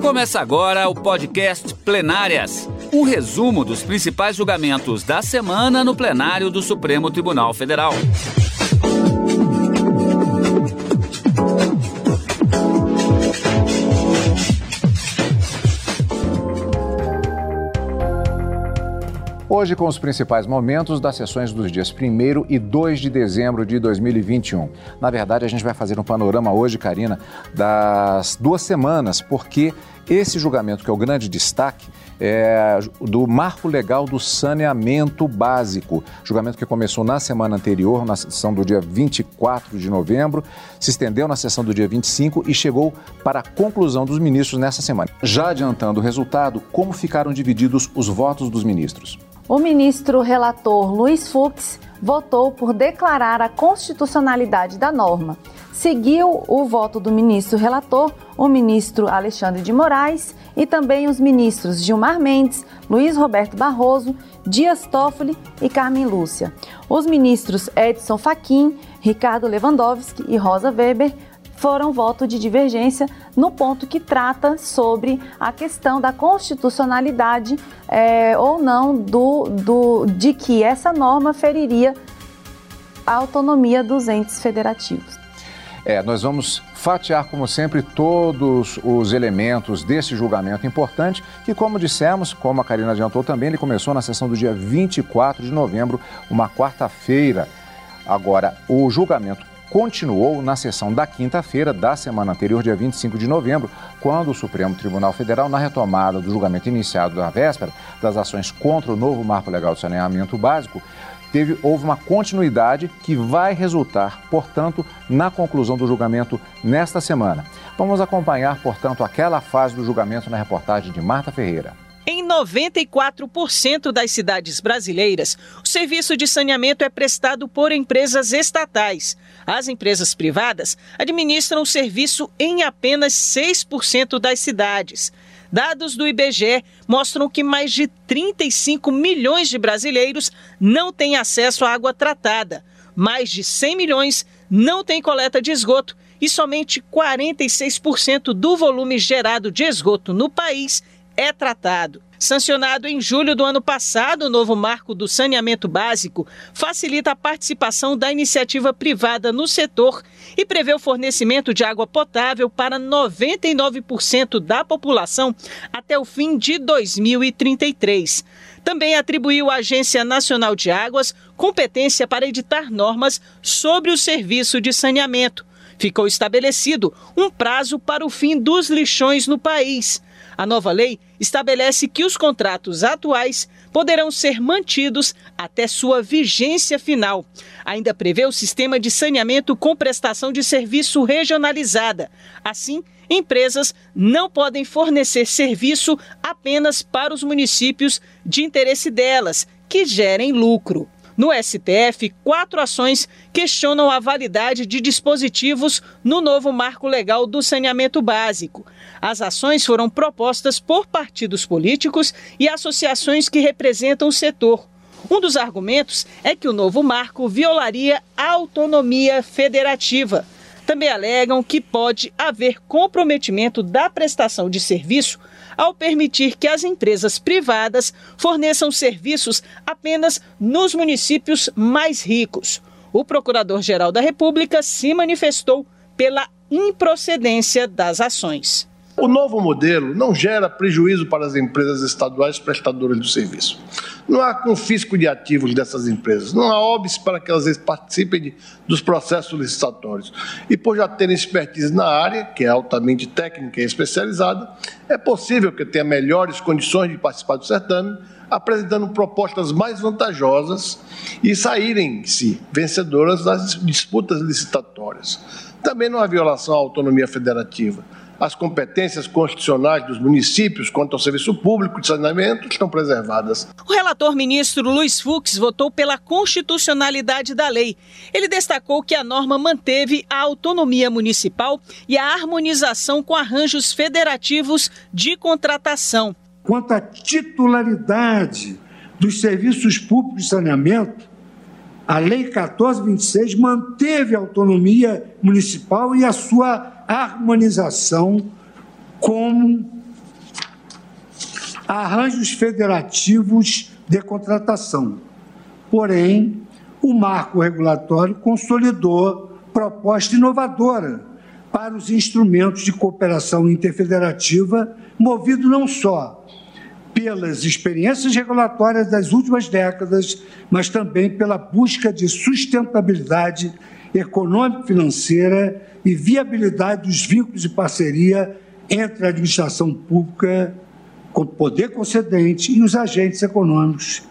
Começa agora o podcast Plenárias um resumo dos principais julgamentos da semana no plenário do Supremo Tribunal Federal. Hoje, com os principais momentos das sessões dos dias 1 e 2 de dezembro de 2021. Na verdade, a gente vai fazer um panorama hoje, Karina, das duas semanas, porque esse julgamento, que é o grande destaque, é do marco legal do saneamento básico. Julgamento que começou na semana anterior, na sessão do dia 24 de novembro, se estendeu na sessão do dia 25 e chegou para a conclusão dos ministros nessa semana. Já adiantando o resultado, como ficaram divididos os votos dos ministros? O ministro relator Luiz Fux votou por declarar a constitucionalidade da norma. Seguiu o voto do ministro relator, o ministro Alexandre de Moraes e também os ministros Gilmar Mendes, Luiz Roberto Barroso, Dias Toffoli e Carmen Lúcia. Os ministros Edson Fachin, Ricardo Lewandowski e Rosa Weber foram voto de divergência no ponto que trata sobre a questão da constitucionalidade é, ou não do, do, de que essa norma feriria a autonomia dos entes federativos. É, nós vamos fatiar, como sempre, todos os elementos desse julgamento importante, que, como dissemos, como a Karina adiantou também, ele começou na sessão do dia 24 de novembro, uma quarta-feira. Agora, o julgamento continuou na sessão da quinta-feira da semana anterior, dia 25 de novembro, quando o Supremo Tribunal Federal, na retomada do julgamento iniciado da véspera das ações contra o novo marco legal de saneamento básico, teve, houve uma continuidade que vai resultar, portanto, na conclusão do julgamento nesta semana. Vamos acompanhar, portanto, aquela fase do julgamento na reportagem de Marta Ferreira. Em 94% das cidades brasileiras, o serviço de saneamento é prestado por empresas estatais. As empresas privadas administram o serviço em apenas 6% das cidades. Dados do IBGE mostram que mais de 35 milhões de brasileiros não têm acesso à água tratada. Mais de 100 milhões não têm coleta de esgoto e somente 46% do volume gerado de esgoto no país é tratado. Sancionado em julho do ano passado, o novo marco do saneamento básico facilita a participação da iniciativa privada no setor e prevê o fornecimento de água potável para 99% da população até o fim de 2033. Também atribuiu à Agência Nacional de Águas competência para editar normas sobre o serviço de saneamento. Ficou estabelecido um prazo para o fim dos lixões no país. A nova lei estabelece que os contratos atuais poderão ser mantidos até sua vigência final. Ainda prevê o sistema de saneamento com prestação de serviço regionalizada. Assim, empresas não podem fornecer serviço apenas para os municípios de interesse delas, que gerem lucro. No STF, quatro ações questionam a validade de dispositivos no novo marco legal do saneamento básico. As ações foram propostas por partidos políticos e associações que representam o setor. Um dos argumentos é que o novo marco violaria a autonomia federativa. Também alegam que pode haver comprometimento da prestação de serviço ao permitir que as empresas privadas forneçam serviços apenas nos municípios mais ricos. O Procurador-Geral da República se manifestou pela improcedência das ações. O novo modelo não gera prejuízo para as empresas estaduais prestadoras do serviço. Não há confisco de ativos dessas empresas, não há óbice para que elas participem de, dos processos licitatórios. E por já terem expertise na área, que é altamente técnica e especializada, é possível que tenha melhores condições de participar do certame, apresentando propostas mais vantajosas e saírem-se vencedoras das disputas licitatórias. Também não há violação à autonomia federativa as competências constitucionais dos municípios quanto ao serviço público de saneamento estão preservadas. O relator ministro Luiz Fux votou pela constitucionalidade da lei. Ele destacou que a norma manteve a autonomia municipal e a harmonização com arranjos federativos de contratação. Quanto à titularidade dos serviços públicos de saneamento, a Lei 1426 manteve a autonomia municipal e a sua harmonização com arranjos federativos de contratação. Porém, o marco regulatório consolidou proposta inovadora para os instrumentos de cooperação interfederativa, movido não só pelas experiências regulatórias das últimas décadas, mas também pela busca de sustentabilidade econômico-financeira e viabilidade dos vínculos de parceria entre a administração pública, com poder concedente e os agentes econômicos,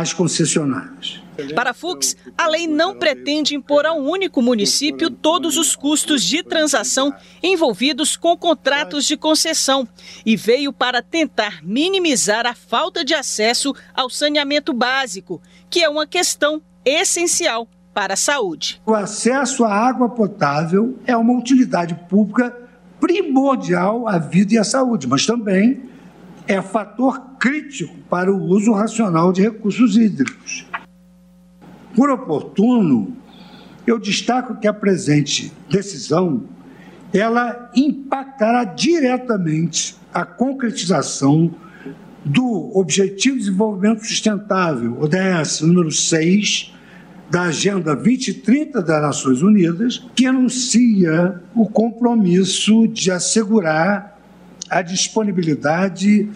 as concessionárias. Para Fux, a lei não pretende impor a um único município todos os custos de transação envolvidos com contratos de concessão e veio para tentar minimizar a falta de acesso ao saneamento básico, que é uma questão essencial para a saúde. O acesso à água potável é uma utilidade pública primordial à vida e à saúde, mas também é fator crítico para o uso racional de recursos hídricos. Por oportuno, eu destaco que a presente decisão ela impactará diretamente a concretização do Objetivo de Desenvolvimento Sustentável, ODS número 6, da Agenda 2030 das Nações Unidas, que anuncia o compromisso de assegurar a disponibilidade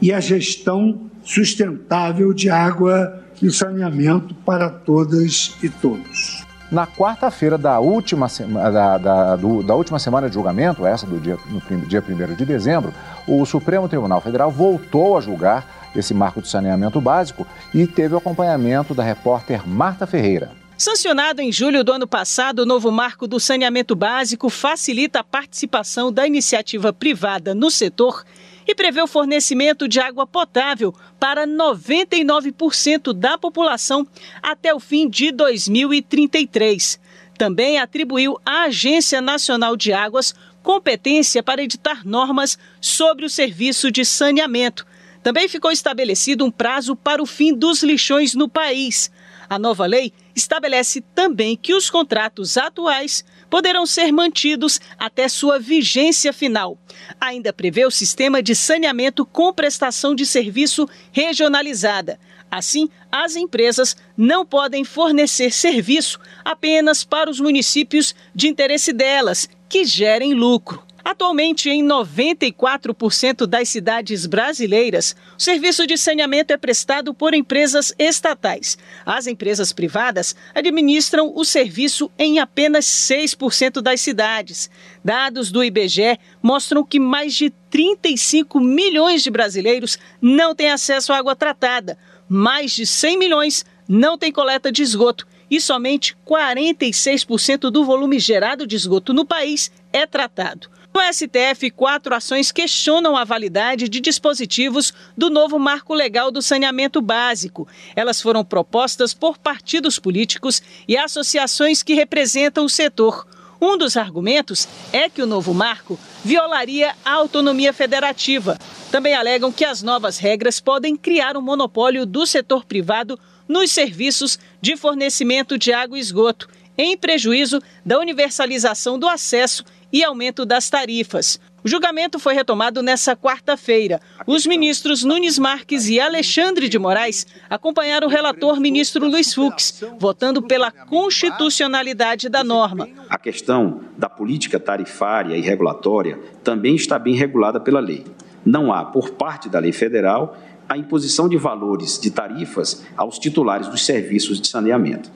e a gestão sustentável de água e saneamento para todas e todos. Na quarta-feira da última, da, da, da última semana de julgamento, essa do dia, no dia 1 de dezembro, o Supremo Tribunal Federal voltou a julgar esse marco de saneamento básico e teve o acompanhamento da repórter Marta Ferreira. Sancionado em julho do ano passado, o novo marco do saneamento básico facilita a participação da iniciativa privada no setor e prevê o fornecimento de água potável para 99% da população até o fim de 2033. Também atribuiu à Agência Nacional de Águas competência para editar normas sobre o serviço de saneamento. Também ficou estabelecido um prazo para o fim dos lixões no país. A nova lei estabelece também que os contratos atuais poderão ser mantidos até sua vigência final. Ainda prevê o sistema de saneamento com prestação de serviço regionalizada. Assim, as empresas não podem fornecer serviço apenas para os municípios de interesse delas, que gerem lucro. Atualmente, em 94% das cidades brasileiras, o serviço de saneamento é prestado por empresas estatais. As empresas privadas administram o serviço em apenas 6% das cidades. Dados do IBGE mostram que mais de 35 milhões de brasileiros não têm acesso à água tratada, mais de 100 milhões não têm coleta de esgoto e somente 46% do volume gerado de esgoto no país é tratado. No STF, quatro ações questionam a validade de dispositivos do novo marco legal do saneamento básico. Elas foram propostas por partidos políticos e associações que representam o setor. Um dos argumentos é que o novo marco violaria a autonomia federativa. Também alegam que as novas regras podem criar um monopólio do setor privado nos serviços de fornecimento de água e esgoto, em prejuízo da universalização do acesso e aumento das tarifas. O julgamento foi retomado nesta quarta-feira. Os ministros Nunes Marques e Alexandre de Moraes acompanharam o relator ministro Luiz Fux, votando pela constitucionalidade da norma. A questão da política tarifária e regulatória também está bem regulada pela lei. Não há, por parte da lei federal, a imposição de valores de tarifas aos titulares dos serviços de saneamento.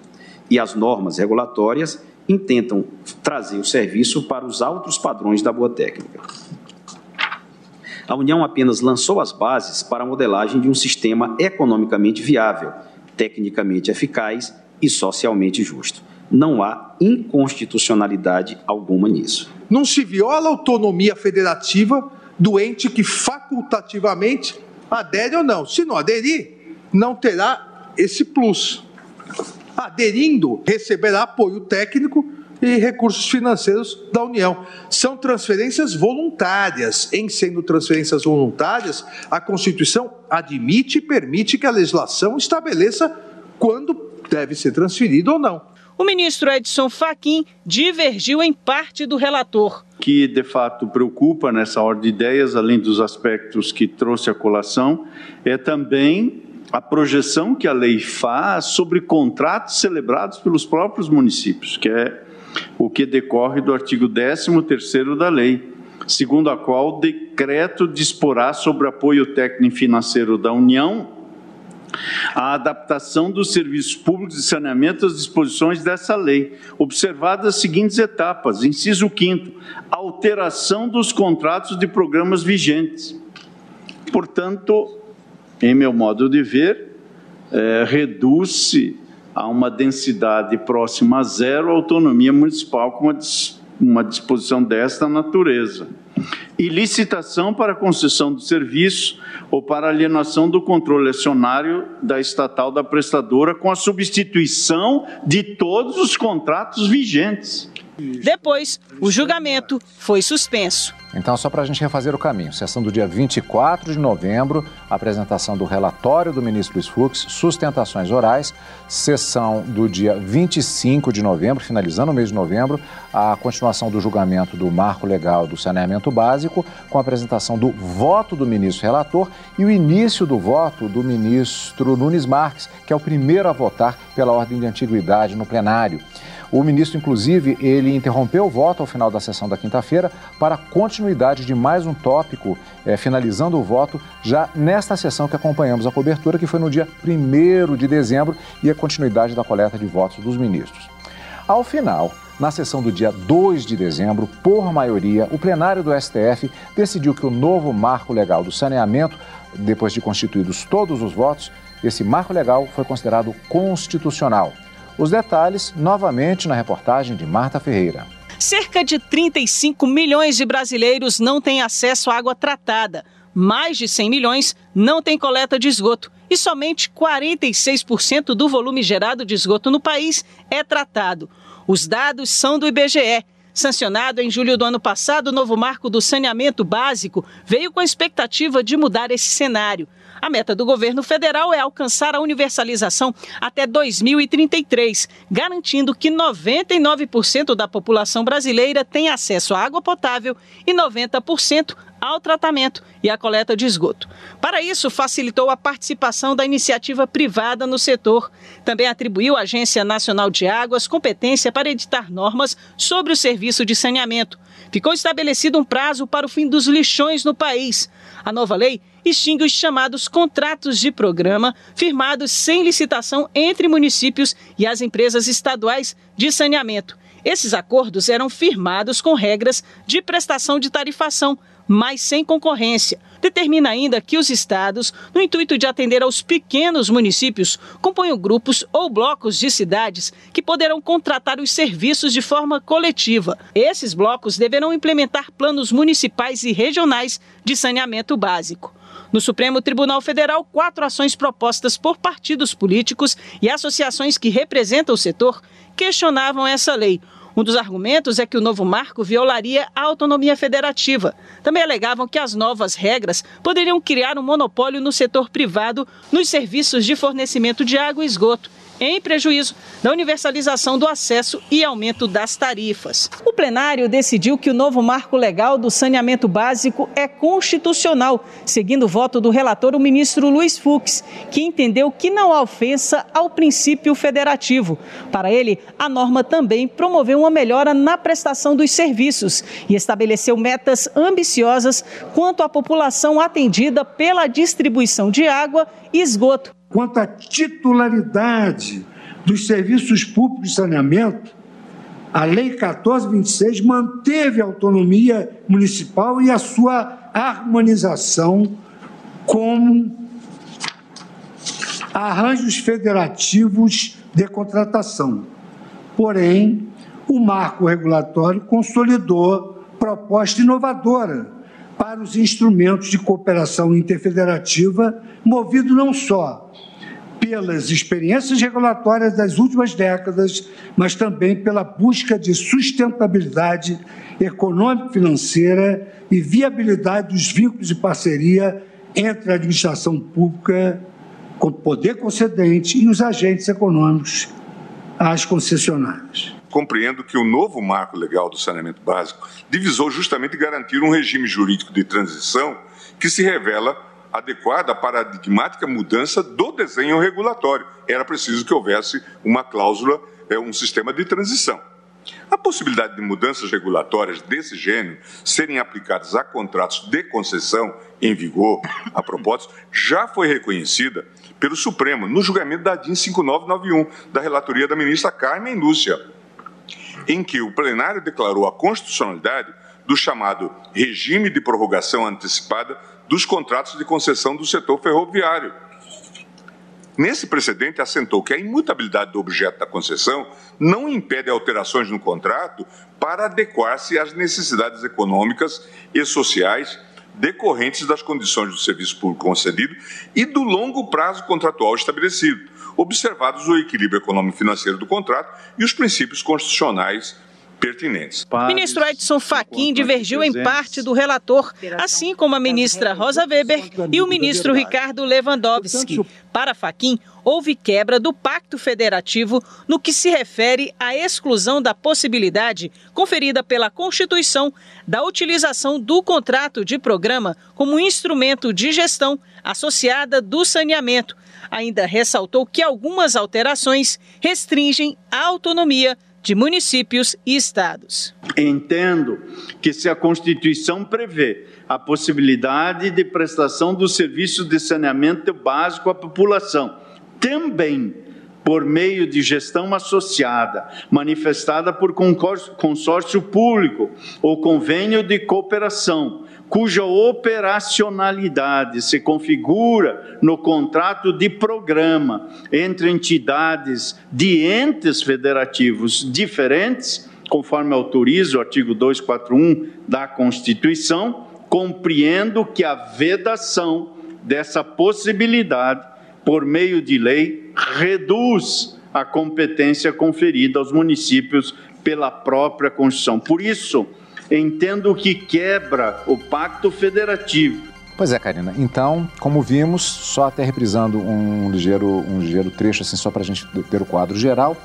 E as normas regulatórias intentam trazer o serviço para os altos padrões da boa técnica. A União apenas lançou as bases para a modelagem de um sistema economicamente viável, tecnicamente eficaz e socialmente justo. Não há inconstitucionalidade alguma nisso. Não se viola a autonomia federativa do ente que facultativamente adere ou não. Se não aderir, não terá esse plus aderindo, receberá apoio técnico e recursos financeiros da União. São transferências voluntárias. Em sendo transferências voluntárias, a Constituição admite e permite que a legislação estabeleça quando deve ser transferido ou não. o ministro Edson Fachin divergiu em parte do relator. Que de fato preocupa nessa ordem de ideias, além dos aspectos que trouxe a colação, é também a projeção que a lei faz sobre contratos celebrados pelos próprios municípios, que é o que decorre do artigo 13º da lei, segundo a qual o decreto disporá sobre apoio técnico e financeiro da União a adaptação dos serviços públicos de saneamento às disposições dessa lei, observadas as seguintes etapas. Inciso 5 alteração dos contratos de programas vigentes. Portanto, em meu modo de ver, é, reduz-se a uma densidade próxima a zero a autonomia municipal com uma, uma disposição desta natureza e licitação para concessão do serviço ou para alienação do controle acionário da estatal da prestadora com a substituição de todos os contratos vigentes. Depois, o julgamento foi suspenso. Então, só para a gente refazer o caminho, sessão do dia 24 de novembro, apresentação do relatório do ministro Luiz Fux, sustentações orais, sessão do dia 25 de novembro, finalizando o mês de novembro, a continuação do julgamento do marco legal do saneamento básico, com a apresentação do voto do ministro relator e o início do voto do ministro Nunes Marques, que é o primeiro a votar pela ordem de antiguidade no plenário. O ministro, inclusive, ele interrompeu o voto ao final da sessão da quinta-feira para continuidade de mais um tópico, eh, finalizando o voto já nesta sessão que acompanhamos a cobertura, que foi no dia 1 de dezembro, e a continuidade da coleta de votos dos ministros. Ao final, na sessão do dia 2 de dezembro, por maioria, o plenário do STF decidiu que o novo marco legal do saneamento, depois de constituídos todos os votos, esse marco legal foi considerado constitucional. Os detalhes novamente na reportagem de Marta Ferreira. Cerca de 35 milhões de brasileiros não têm acesso à água tratada. Mais de 100 milhões não têm coleta de esgoto. E somente 46% do volume gerado de esgoto no país é tratado. Os dados são do IBGE. Sancionado em julho do ano passado, o novo marco do saneamento básico veio com a expectativa de mudar esse cenário. A meta do governo federal é alcançar a universalização até 2033, garantindo que 99% da população brasileira tenha acesso à água potável e 90% ao tratamento e à coleta de esgoto. Para isso, facilitou a participação da iniciativa privada no setor. Também atribuiu à Agência Nacional de Águas competência para editar normas sobre o serviço de saneamento. Ficou estabelecido um prazo para o fim dos lixões no país. A nova lei extingue os chamados contratos de programa, firmados sem licitação entre municípios e as empresas estaduais de saneamento. Esses acordos eram firmados com regras de prestação de tarifação, mas sem concorrência. Determina ainda que os estados, no intuito de atender aos pequenos municípios, componham grupos ou blocos de cidades que poderão contratar os serviços de forma coletiva. Esses blocos deverão implementar planos municipais e regionais de saneamento básico. No Supremo Tribunal Federal, quatro ações propostas por partidos políticos e associações que representam o setor questionavam essa lei. Um dos argumentos é que o novo marco violaria a autonomia federativa. Também alegavam que as novas regras poderiam criar um monopólio no setor privado nos serviços de fornecimento de água e esgoto em prejuízo da universalização do acesso e aumento das tarifas. O plenário decidiu que o novo marco legal do saneamento básico é constitucional, seguindo o voto do relator, o ministro Luiz Fux, que entendeu que não há ofensa ao princípio federativo. Para ele, a norma também promoveu uma melhora na prestação dos serviços e estabeleceu metas ambiciosas quanto à população atendida pela distribuição de água e esgoto quanto à titularidade dos serviços públicos de saneamento, a Lei 1426 manteve a autonomia municipal e a sua harmonização com arranjos federativos de contratação. Porém, o marco regulatório consolidou proposta inovadora para os instrumentos de cooperação interfederativa, movido não só pelas experiências regulatórias das últimas décadas, mas também pela busca de sustentabilidade econômico-financeira e viabilidade dos vínculos de parceria entre a administração pública, com poder concedente e os agentes econômicos às concessionárias. Compreendo que o novo marco legal do saneamento básico divisou justamente garantir um regime jurídico de transição que se revela adequado à paradigmática mudança do desenho regulatório. Era preciso que houvesse uma cláusula, é, um sistema de transição. A possibilidade de mudanças regulatórias desse gênero serem aplicadas a contratos de concessão em vigor, a propósito, já foi reconhecida pelo Supremo no julgamento da DIN 5991, da relatoria da ministra Carmen Lúcia, em que o plenário declarou a constitucionalidade do chamado regime de prorrogação antecipada dos contratos de concessão do setor ferroviário. Nesse precedente, assentou que a imutabilidade do objeto da concessão não impede alterações no contrato para adequar-se às necessidades econômicas e sociais decorrentes das condições do serviço público concedido e do longo prazo contratual estabelecido, observados o equilíbrio econômico-financeiro do contrato e os princípios constitucionais pertinentes. Ministro Edson Fachin divergiu em parte do relator, assim como a ministra Rosa Weber e o ministro Ricardo Lewandowski. Para Fachin, houve quebra do pacto federativo no que se refere à exclusão da possibilidade conferida pela Constituição da utilização do contrato de programa como instrumento de gestão associada do saneamento. Ainda ressaltou que algumas alterações restringem a autonomia de municípios e estados. Entendo que se a Constituição prevê a possibilidade de prestação do serviço de saneamento básico à população, também por meio de gestão associada, manifestada por consórcio público ou convênio de cooperação, cuja operacionalidade se configura no contrato de programa entre entidades de entes federativos diferentes, conforme autoriza o artigo 241 da Constituição, compreendo que a vedação dessa possibilidade por meio de lei reduz a competência conferida aos municípios pela própria Constituição. Por isso, entendo que quebra o pacto federativo. Pois é, Karina. Então, como vimos, só até reprisando um ligeiro, um ligeiro trecho, assim, só para a gente ter o quadro geral.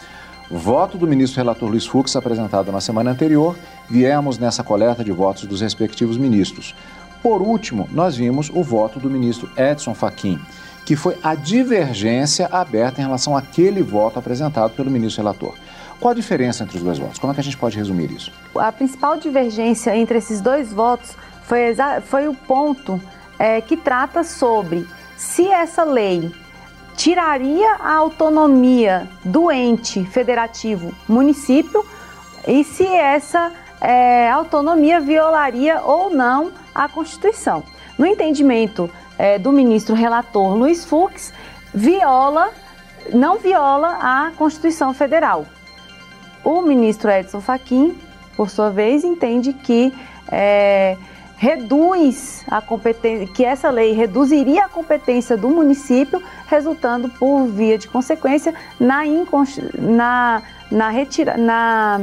Voto do ministro relator Luiz Fux, apresentado na semana anterior, viemos nessa coleta de votos dos respectivos ministros. Por último, nós vimos o voto do ministro Edson Fachin, que foi a divergência aberta em relação àquele voto apresentado pelo ministro relator. Qual a diferença entre os dois votos? Como é que a gente pode resumir isso? A principal divergência entre esses dois votos foi, foi o ponto é, que trata sobre se essa lei tiraria a autonomia do ente federativo município e se essa é, autonomia violaria ou não a Constituição. No entendimento é, do ministro relator Luiz Fux, viola, não viola a Constituição Federal. O ministro Edson Fachin, por sua vez, entende que é, reduz a competência, que essa lei reduziria a competência do município, resultando por via de consequência na, na, na, retira, na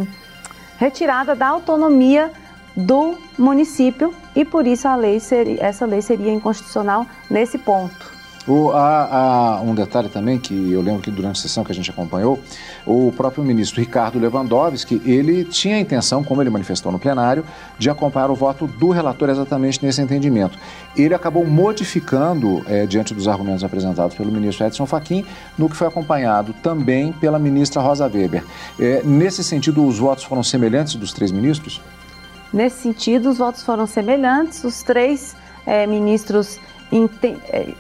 retirada da autonomia do município e por isso a lei seria, essa lei seria inconstitucional nesse ponto. O, há, um detalhe também que eu lembro que durante a sessão que a gente acompanhou, o próprio ministro Ricardo Lewandowski, ele tinha a intenção, como ele manifestou no plenário, de acompanhar o voto do relator exatamente nesse entendimento. Ele acabou modificando, é, diante dos argumentos apresentados pelo ministro Edson Fachin, no que foi acompanhado também pela ministra Rosa Weber. É, nesse sentido, os votos foram semelhantes dos três ministros? Nesse sentido, os votos foram semelhantes, os três é, ministros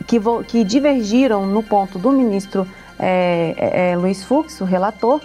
que, que divergiram no ponto do ministro é, é, é, Luiz Fux, o relator,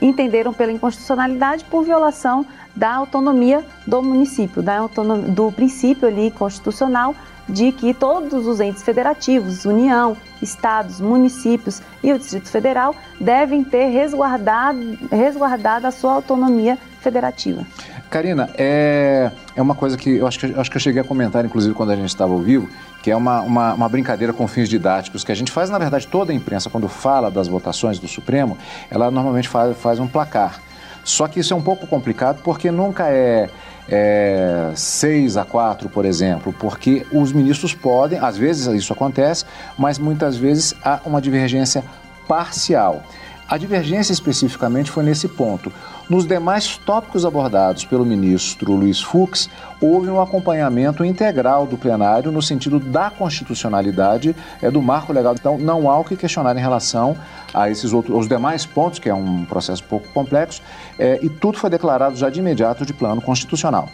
entenderam pela inconstitucionalidade por violação da autonomia do município, da autonomia, do princípio ali constitucional de que todos os entes federativos, União, estados, municípios e o Distrito Federal devem ter resguardado, resguardado a sua autonomia federativa. Karina, é, é uma coisa que eu acho, que acho que eu cheguei a comentar, inclusive, quando a gente estava ao vivo, que é uma, uma, uma, brincadeira com fins didáticos, que a gente faz, na verdade, toda a imprensa, quando fala das votações do Supremo, ela normalmente faz, faz um placar. Só que isso é um pouco complicado porque nunca é, é 6 a 4, por exemplo, porque os ministros podem, às vezes isso acontece, mas muitas vezes há uma divergência parcial. A divergência especificamente foi nesse ponto. Nos demais tópicos abordados pelo ministro Luiz Fux, houve um acompanhamento integral do plenário no sentido da constitucionalidade é, do marco legal. Então, não há o que questionar em relação a esses outros, os demais pontos, que é um processo pouco complexo, é, e tudo foi declarado já de imediato de plano constitucional.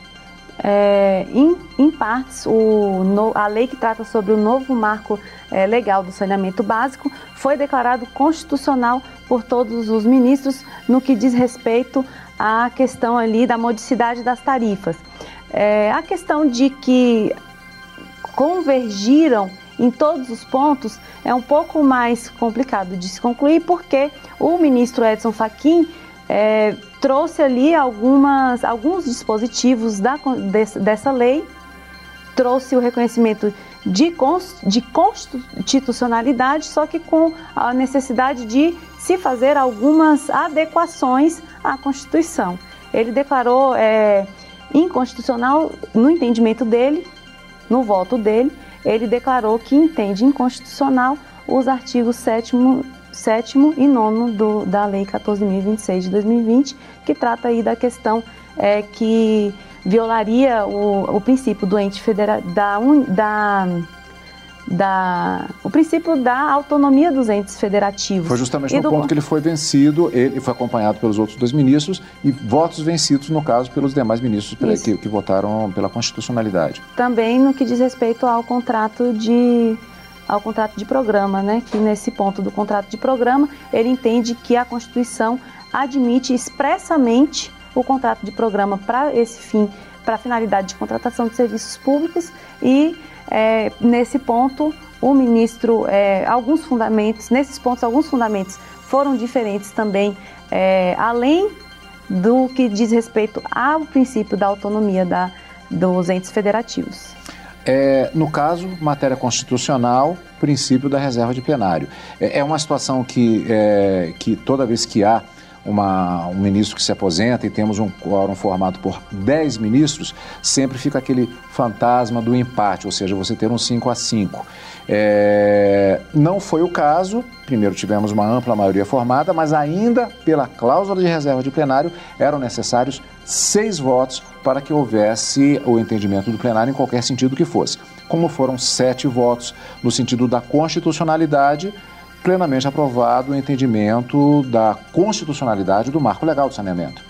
É, em, em, partes, o, no, a lei que trata sobre o novo marco é, legal do saneamento básico foi declarado constitucional por todos os ministros no que diz respeito à questão ali da modicidade das tarifas. É, a questão de que convergiram em todos os pontos é um pouco mais complicado de se concluir porque o ministro Edson Fachin é, trouxe ali algumas, alguns dispositivos da, dessa lei, trouxe o reconhecimento de, de constitucionalidade, só que com a necessidade de se fazer algumas adequações à Constituição. Ele declarou é, inconstitucional, no entendimento dele, no voto dele, ele declarou que entende inconstitucional os artigos 7 sétimo e nono do, da Lei 14.026 de 2020, que trata aí da questão é, que violaria o, o princípio do ente federal, da, da, da, o princípio da autonomia dos entes federativos. Foi justamente no do... ponto que ele foi vencido, ele foi acompanhado pelos outros dois ministros e votos vencidos, no caso, pelos demais ministros que, que votaram pela constitucionalidade. Também no que diz respeito ao contrato de ao contrato de programa, né? Que nesse ponto do contrato de programa, ele entende que a Constituição admite expressamente o contrato de programa para esse fim, para a finalidade de contratação de serviços públicos e é, nesse ponto o ministro, é, alguns fundamentos, nesses pontos alguns fundamentos foram diferentes também, é, além do que diz respeito ao princípio da autonomia da, dos entes federativos. É, no caso, matéria constitucional, princípio da reserva de plenário. É, é uma situação que, é, que toda vez que há uma, um ministro que se aposenta e temos um quórum formado por 10 ministros, sempre fica aquele fantasma do empate, ou seja, você ter um 5 a 5. É, não foi o caso, primeiro tivemos uma ampla maioria formada, mas ainda pela cláusula de reserva de plenário eram necessários seis votos para que houvesse o entendimento do plenário em qualquer sentido que fosse. Como foram sete votos no sentido da constitucionalidade, plenamente aprovado o entendimento da constitucionalidade do marco legal do saneamento.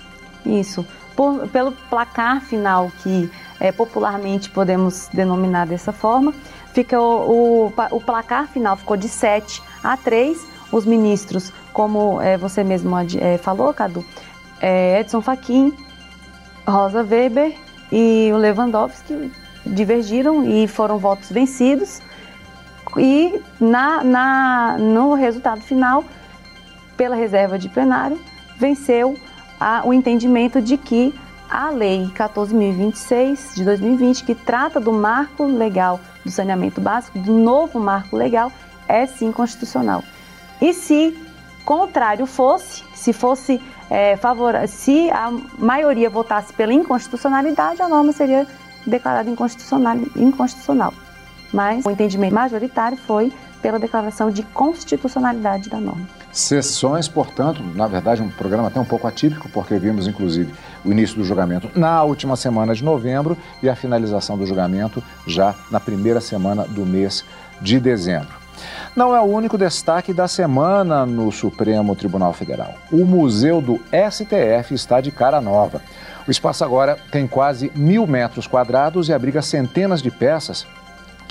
Isso. Por, pelo placar final, que é, popularmente podemos denominar dessa forma, fica o, o, o, placar final ficou de 7 a 3. Os ministros, como é, você mesmo é, falou, Cadu, é, Edson Fachin, Rosa Weber e o Lewandowski divergiram e foram votos vencidos. E na, na, no resultado final, pela reserva de plenário, venceu a, o entendimento de que a Lei 14.026 de 2020, que trata do marco legal do saneamento básico, do novo marco legal, é sim constitucional. E se contrário fosse, se fosse é, favor... se a maioria votasse pela inconstitucionalidade, a norma seria declarada inconstitucional. inconstitucional. Mas o entendimento majoritário foi pela declaração de constitucionalidade da norma. Sessões, portanto, na verdade, um programa até um pouco atípico, porque vimos, inclusive, o início do julgamento na última semana de novembro e a finalização do julgamento já na primeira semana do mês de dezembro. Não é o único destaque da semana no Supremo Tribunal Federal. O Museu do STF está de cara nova. O espaço agora tem quase mil metros quadrados e abriga centenas de peças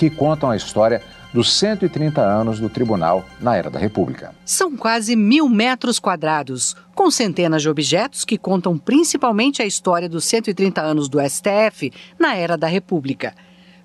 que contam a história dos 130 anos do tribunal na era da República. São quase mil metros quadrados, com centenas de objetos que contam principalmente a história dos 130 anos do STF na era da República.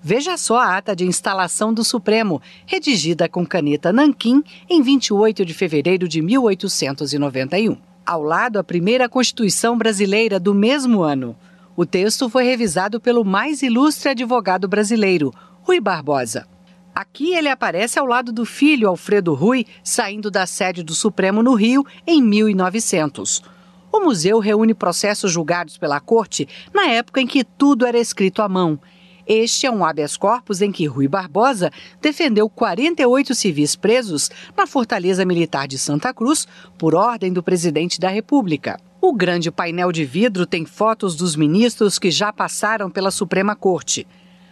Veja só a ata de instalação do Supremo, redigida com caneta Nanquim em 28 de fevereiro de 1891. Ao lado, a primeira Constituição brasileira do mesmo ano. O texto foi revisado pelo mais ilustre advogado brasileiro, Rui Barbosa. Aqui ele aparece ao lado do filho Alfredo Rui, saindo da sede do Supremo no Rio em 1900. O museu reúne processos julgados pela corte na época em que tudo era escrito à mão Este é um habeas corpus em que Rui Barbosa defendeu 48 civis presos na Fortaleza Militar de Santa Cruz por ordem do presidente da República. O grande painel de vidro tem fotos dos ministros que já passaram pela Suprema Corte.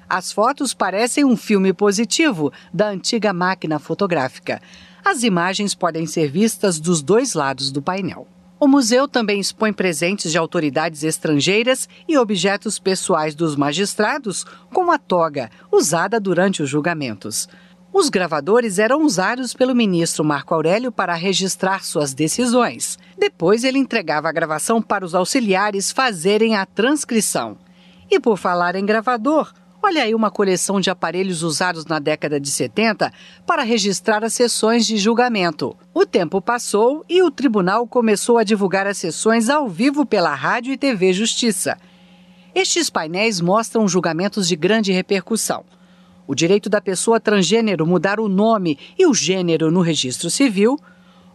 As fotos parecem um filme positivo da antiga máquina fotográfica. As imagens podem ser vistas dos dois lados do painel. O museu também expõe presentes de autoridades estrangeiras e objetos pessoais dos magistrados, como a toga, usada durante os julgamentos. Os gravadores eram usados pelo ministro Marco Aurélio para registrar suas decisões. Depois, ele entregava a gravação para os auxiliares fazerem a transcrição. E por falar em gravador, Olha aí uma coleção de aparelhos usados na década de 70 para registrar as sessões de julgamento. O tempo passou e o tribunal começou a divulgar as sessões ao vivo pela Rádio e TV Justiça. Estes painéis mostram julgamentos de grande repercussão. O direito da pessoa transgênero mudar o nome e o gênero no registro civil,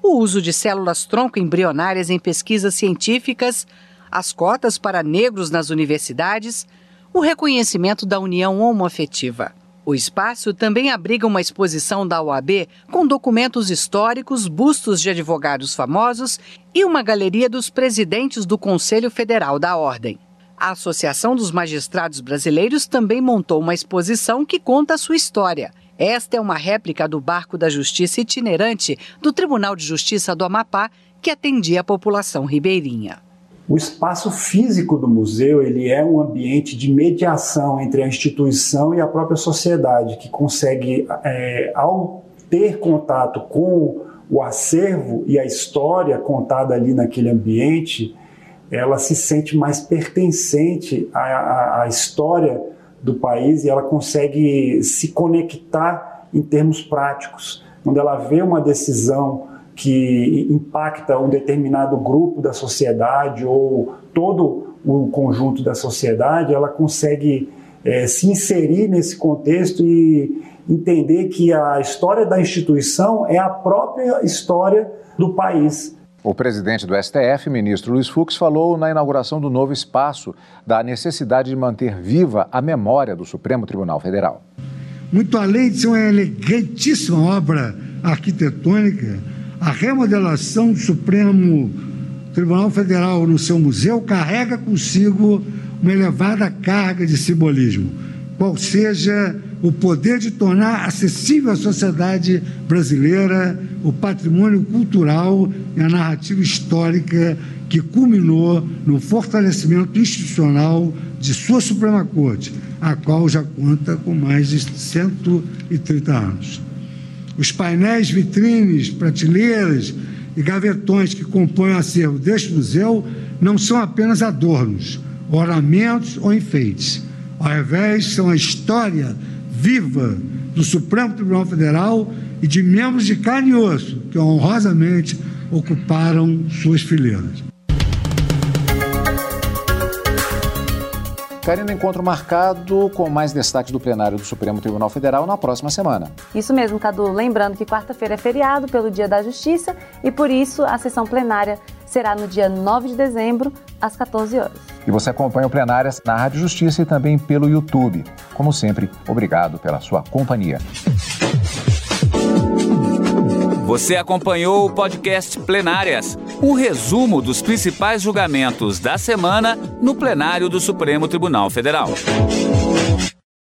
o uso de células tronco embrionárias em pesquisas científicas, as cotas para negros nas universidades o reconhecimento da união homoafetiva. O espaço também abriga uma exposição da OAB com documentos históricos, bustos de advogados famosos e uma galeria dos presidentes do Conselho Federal da Ordem. A Associação dos Magistrados Brasileiros também montou uma exposição que conta a sua história. Esta é uma réplica do barco da justiça itinerante do Tribunal de Justiça do Amapá, que atendia a população ribeirinha. O espaço físico do museu ele é um ambiente de mediação entre a instituição e a própria sociedade, que consegue, é, ao ter contato com o acervo e a história contada ali naquele ambiente, ela se sente mais pertencente à, à, à história do país e ela consegue se conectar em termos práticos. Quando ela vê uma decisão que impacta um determinado grupo da sociedade ou todo o conjunto da sociedade, ela consegue é, se inserir nesse contexto e entender que a história da instituição é a própria história do país. O presidente do STF, ministro Luiz Fux, falou na inauguração do novo espaço da necessidade de manter viva a memória do Supremo Tribunal Federal. Muito além de ser uma elegantíssima obra arquitetônica, a remodelação do Supremo Tribunal Federal no seu museu carrega consigo uma elevada carga de simbolismo, qual seja o poder de tornar acessível à sociedade brasileira o patrimônio cultural e a narrativa histórica que culminou no fortalecimento institucional de sua Suprema Corte, a qual já conta com mais de 130 anos. Os painéis, vitrines, prateleiras e gavetões que compõem o acervo deste museu não são apenas adornos, ornamentos ou enfeites. Ao invés, são a história viva do Supremo Tribunal Federal e de membros de carne e osso que honrosamente ocuparam suas fileiras. Karina, encontro marcado com mais destaque do plenário do Supremo Tribunal Federal na próxima semana. Isso mesmo, Cadu. Lembrando que quarta-feira é feriado pelo Dia da Justiça e por isso a sessão plenária será no dia 9 de dezembro, às 14 horas. E você acompanha o Plenárias na Rádio Justiça e também pelo YouTube. Como sempre, obrigado pela sua companhia. Você acompanhou o podcast Plenárias, um resumo dos principais julgamentos da semana no plenário do Supremo Tribunal Federal.